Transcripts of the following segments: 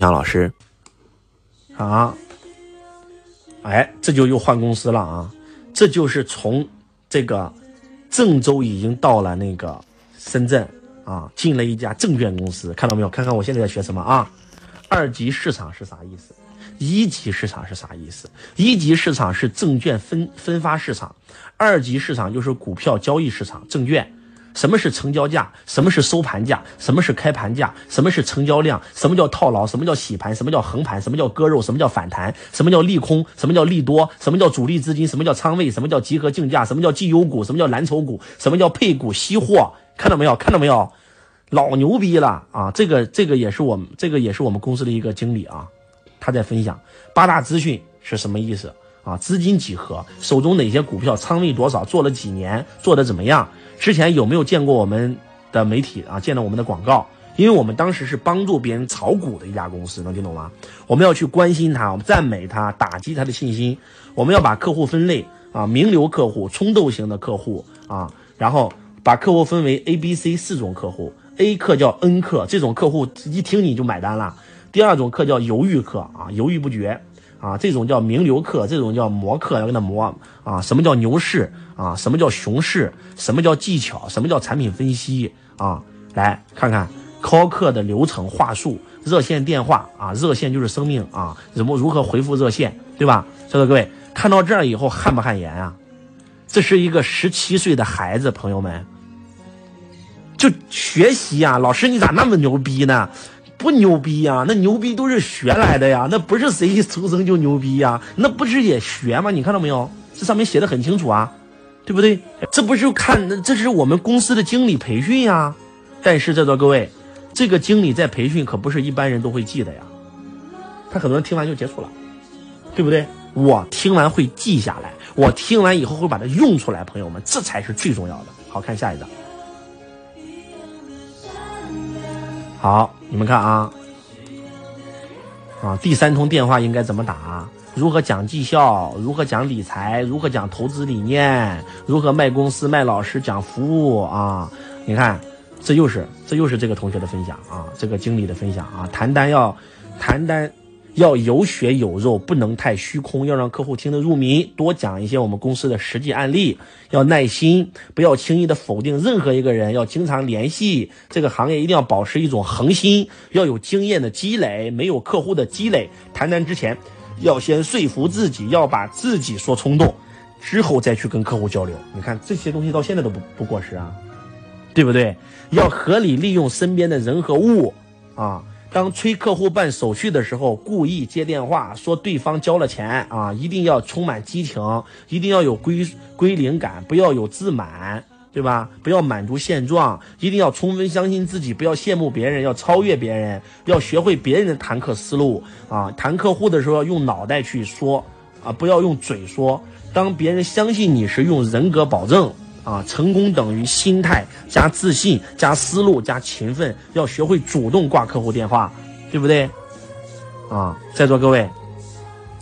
杨老师，啊，哎，这就又换公司了啊！这就是从这个郑州已经到了那个深圳啊，进了一家证券公司，看到没有？看看我现在在学什么啊？二级市场是啥意思？一级市场是啥意思？一级市场是证券分分发市场，二级市场就是股票交易市场，证券。什么是成交价？什么是收盘价？什么是开盘价？什么是成交量？什么叫套牢？什么叫洗盘？什么叫横盘？什么叫割肉？什么叫反弹？什么叫利空？什么叫利多？什么叫主力资金？什么叫仓位？什么叫集合竞价？什么叫绩优股？什么叫蓝筹股？什么叫配股吸货？看到没有？看到没有？老牛逼了啊！这个这个也是我们这个也是我们公司的一个经理啊，他在分享八大资讯是什么意思啊？资金几何？手中哪些股票？仓位多少？做了几年？做的怎么样？之前有没有见过我们的媒体啊？见到我们的广告？因为我们当时是帮助别人炒股的一家公司，能听懂吗？我们要去关心他，我们赞美他，打击他的信心。我们要把客户分类啊，名流客户、冲动型的客户啊，然后把客户分为 A、B、C 四种客户。A 客叫 N 客，这种客户一听你就买单了。第二种客叫犹豫客啊，犹豫不决啊，这种叫名流客，这种叫磨客，要跟他磨啊。什么叫牛市啊？什么叫熊市？什么叫技巧？什么叫产品分析啊？来看看 call 客的流程话术，热线电话啊，热线就是生命啊，怎么如何回复热线，对吧？在座各位看到这儿以后汗不汗颜啊？这是一个十七岁的孩子，朋友们。就学习啊，老师你咋那么牛逼呢？不牛逼呀，那牛逼都是学来的呀，那不是谁一出生就牛逼呀，那不是也学吗？你看到没有？这上面写的很清楚啊，对不对？这不是看，这是我们公司的经理培训呀。但是在座各位，这个经理在培训可不是一般人都会记的呀，他很多人听完就结束了，对不对？我听完会记下来，我听完以后会把它用出来，朋友们，这才是最重要的。好看下一张。好，你们看啊，啊，第三通电话应该怎么打？如何讲绩效？如何讲理财？如何讲投资理念？如何卖公司、卖老师、讲服务啊？你看，这又是这又是这个同学的分享啊，这个经理的分享啊，谈单要谈单。要有血有肉，不能太虚空，要让客户听得入迷。多讲一些我们公司的实际案例，要耐心，不要轻易的否定任何一个人，要经常联系。这个行业一定要保持一种恒心，要有经验的积累，没有客户的积累，谈单之前要先说服自己，要把自己说冲动，之后再去跟客户交流。你看这些东西到现在都不不过时啊，对不对？要合理利用身边的人和物啊。当催客户办手续的时候，故意接电话说对方交了钱啊，一定要充满激情，一定要有归归零感，不要有自满，对吧？不要满足现状，一定要充分相信自己，不要羡慕别人，要超越别人，要学会别人的谈客思路啊！谈客户的时候要用脑袋去说啊，不要用嘴说。当别人相信你时，用人格保证。啊，成功等于心态加自信加思路加勤奋，要学会主动挂客户电话，对不对？啊，在座各位，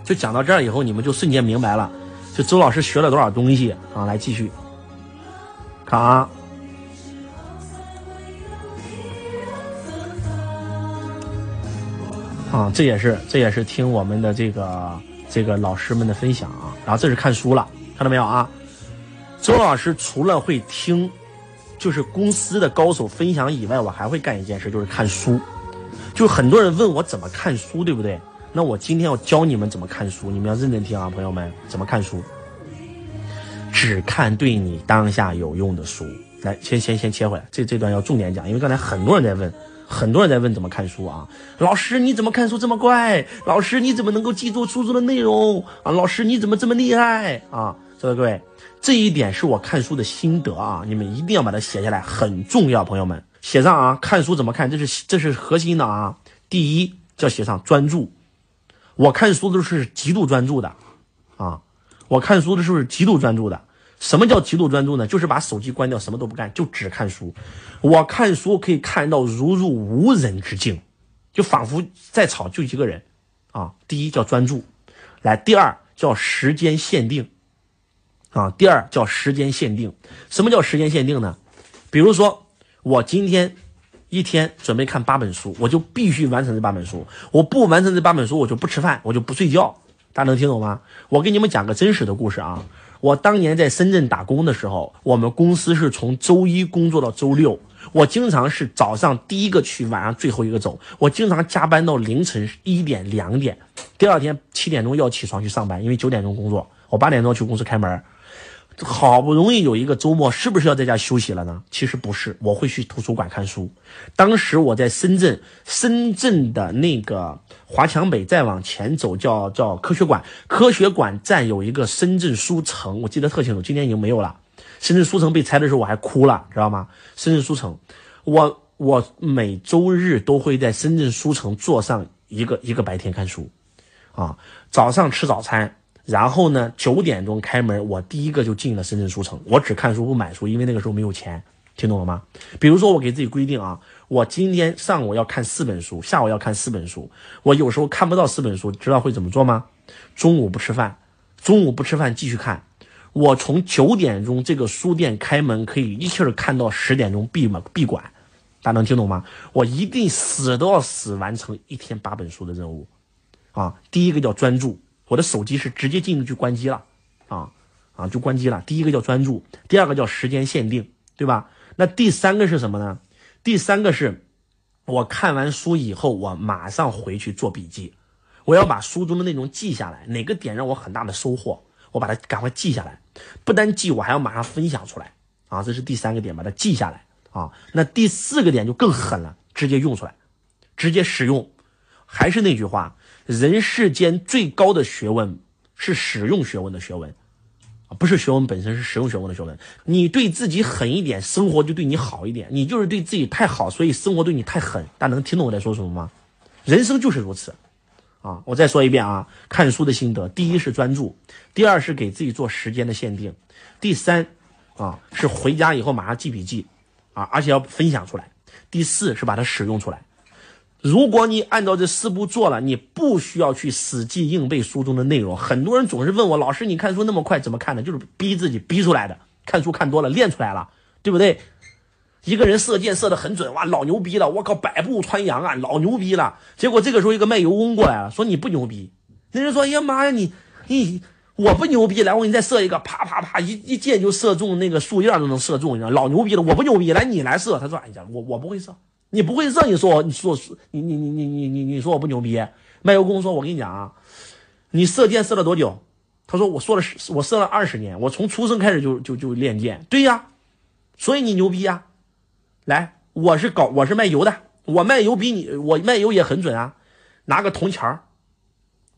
就讲到这儿以后，你们就瞬间明白了，就周老师学了多少东西啊！来继续看啊，啊，这也是这也是听我们的这个这个老师们的分享啊，然后这是看书了，看到没有啊？周老师除了会听，就是公司的高手分享以外，我还会干一件事，就是看书。就很多人问我怎么看书，对不对？那我今天要教你们怎么看书，你们要认真听啊，朋友们，怎么看书？只看对你当下有用的书。来，先先先切回来，这这段要重点讲，因为刚才很多人在问，很多人在问怎么看书啊？老师你怎么看书这么快？老师你怎么能够记住书中的内容啊？老师你怎么这么厉害啊？在座各位。这一点是我看书的心得啊，你们一定要把它写下来，很重要，朋友们写上啊。看书怎么看？这是这是核心的啊。第一叫写上专注，我看书都是极度专注的啊。我看书的时候是极度专注的。什么叫极度专注呢？就是把手机关掉，什么都不干，就只看书。我看书可以看到如入无人之境，就仿佛在场就一个人啊。第一叫专注，来，第二叫时间限定。啊，第二叫时间限定。什么叫时间限定呢？比如说，我今天一天准备看八本书，我就必须完成这八本书。我不完成这八本书，我就不吃饭，我就不睡觉。大家能听懂吗？我给你们讲个真实的故事啊。我当年在深圳打工的时候，我们公司是从周一工作到周六，我经常是早上第一个去，晚上最后一个走。我经常加班到凌晨一点、两点，第二天七点钟要起床去上班，因为九点钟工作，我八点钟去公司开门。好不容易有一个周末，是不是要在家休息了呢？其实不是，我会去图书馆看书。当时我在深圳，深圳的那个华强北再往前走，叫叫科学馆。科学馆站有一个深圳书城，我记得特清楚。今天已经没有了。深圳书城被拆的时候，我还哭了，知道吗？深圳书城，我我每周日都会在深圳书城坐上一个一个白天看书，啊，早上吃早餐。然后呢，九点钟开门，我第一个就进了深圳书城。我只看书不买书，因为那个时候没有钱，听懂了吗？比如说，我给自己规定啊，我今天上午要看四本书，下午要看四本书。我有时候看不到四本书，知道会怎么做吗？中午不吃饭，中午不吃饭继续看。我从九点钟这个书店开门，可以一气儿看到十点钟闭门闭馆。大家能听懂吗？我一定死都要死完成一天八本书的任务，啊，第一个叫专注。我的手机是直接进去关机了，啊啊就关机了。第一个叫专注，第二个叫时间限定，对吧？那第三个是什么呢？第三个是，我看完书以后，我马上回去做笔记，我要把书中的内容记下来，哪个点让我很大的收获，我把它赶快记下来。不单记，我还要马上分享出来，啊，这是第三个点，把它记下来啊。那第四个点就更狠了，直接用出来，直接使用。还是那句话。人世间最高的学问是使用学问的学问，啊，不是学问本身，是使用学问的学问。你对自己狠一点，生活就对你好一点。你就是对自己太好，所以生活对你太狠。大家能听懂我在说什么吗？人生就是如此，啊，我再说一遍啊，看书的心得：第一是专注，第二是给自己做时间的限定，第三，啊，是回家以后马上记笔记，啊，而且要分享出来，第四是把它使用出来。如果你按照这四步做了，你不需要去死记硬背书中的内容。很多人总是问我，老师，你看书那么快，怎么看的？就是逼自己逼出来的。看书看多了，练出来了，对不对？一个人射箭射的很准，哇，老牛逼了！我靠，百步穿杨啊，老牛逼了。结果这个时候一个卖油翁过来了，说你不牛逼。那人说，哎呀妈呀，你你我不牛逼，来我给你再射一个，啪啪啪，一一箭就射中那个树叶都能射中，你知道，老牛逼了。我不牛逼，来你来射。他说，哎呀，我我不会射。你不会射，你说我你说你你你你你你你说我不牛逼？卖油工说，我跟你讲啊，你射箭射了多久？他说我说了，我射了二十年，我从出生开始就就就练箭。对呀，所以你牛逼呀！来，我是搞我是卖油的，我卖油比你我卖油也很准啊。拿个铜钱儿，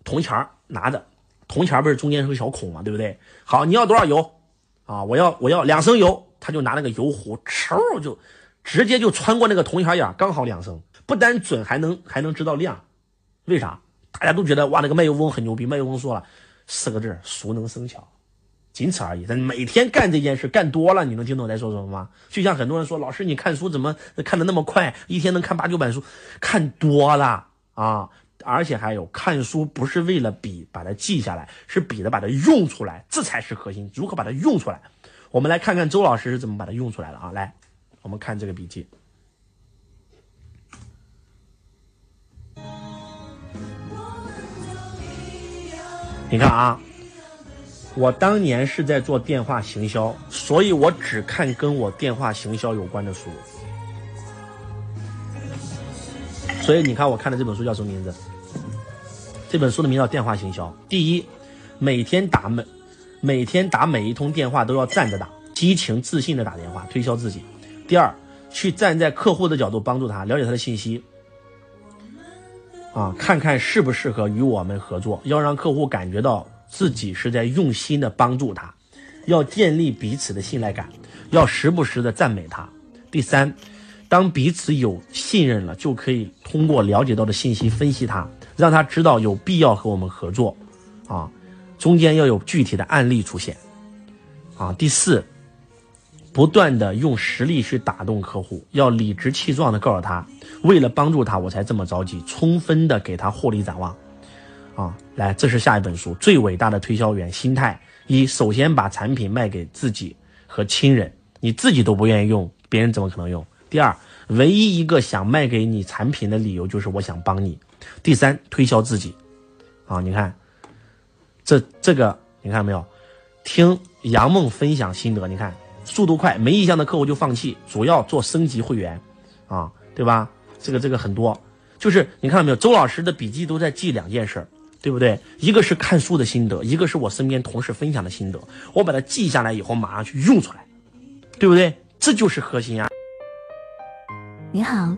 铜钱儿拿着，铜钱不是中间是个小孔嘛，对不对？好，你要多少油啊？我要我要两升油，他就拿那个油壶，嗖就。直接就穿过那个铜钱眼，刚好两升，不单准，还能还能知道量。为啥？大家都觉得哇，那个卖油翁很牛逼。卖油翁说了四个字：熟能生巧，仅此而已。他每天干这件事干多了，你能听懂我在说什么吗？就像很多人说，老师你看书怎么看的那么快？一天能看八九本书，看多了啊！而且还有看书不是为了笔把它记下来，是笔的把它用出来，这才是核心。如何把它用出来？我们来看看周老师是怎么把它用出来的啊！来。我们看这个笔记，你看啊，我当年是在做电话行销，所以我只看跟我电话行销有关的书。所以你看，我看的这本书叫什么名字？这本书的名字叫《电话行销》。第一，每天打每每天打每一通电话都要站着打，激情自信的打电话，推销自己。第二，去站在客户的角度帮助他了解他的信息，啊，看看适不适合与我们合作，要让客户感觉到自己是在用心的帮助他，要建立彼此的信赖感，要时不时的赞美他。第三，当彼此有信任了，就可以通过了解到的信息分析他，让他知道有必要和我们合作，啊，中间要有具体的案例出现，啊，第四。不断的用实力去打动客户，要理直气壮的告诉他，为了帮助他，我才这么着急，充分的给他获利展望。啊，来，这是下一本书最伟大的推销员心态：一，首先把产品卖给自己和亲人，你自己都不愿意用，别人怎么可能用？第二，唯一一个想卖给你产品的理由就是我想帮你。第三，推销自己，啊，你看，这这个你看没有？听杨梦分享心得，你看速度快，没意向的客户就放弃，主要做升级会员，啊，对吧？这个这个很多，就是你看到没有？周老师的笔记都在记两件事儿，对不对？一个是看书的心得，一个是我身边同事分享的心得，我把它记下来以后，马上去用出来，对不对？这就是核心啊！你好。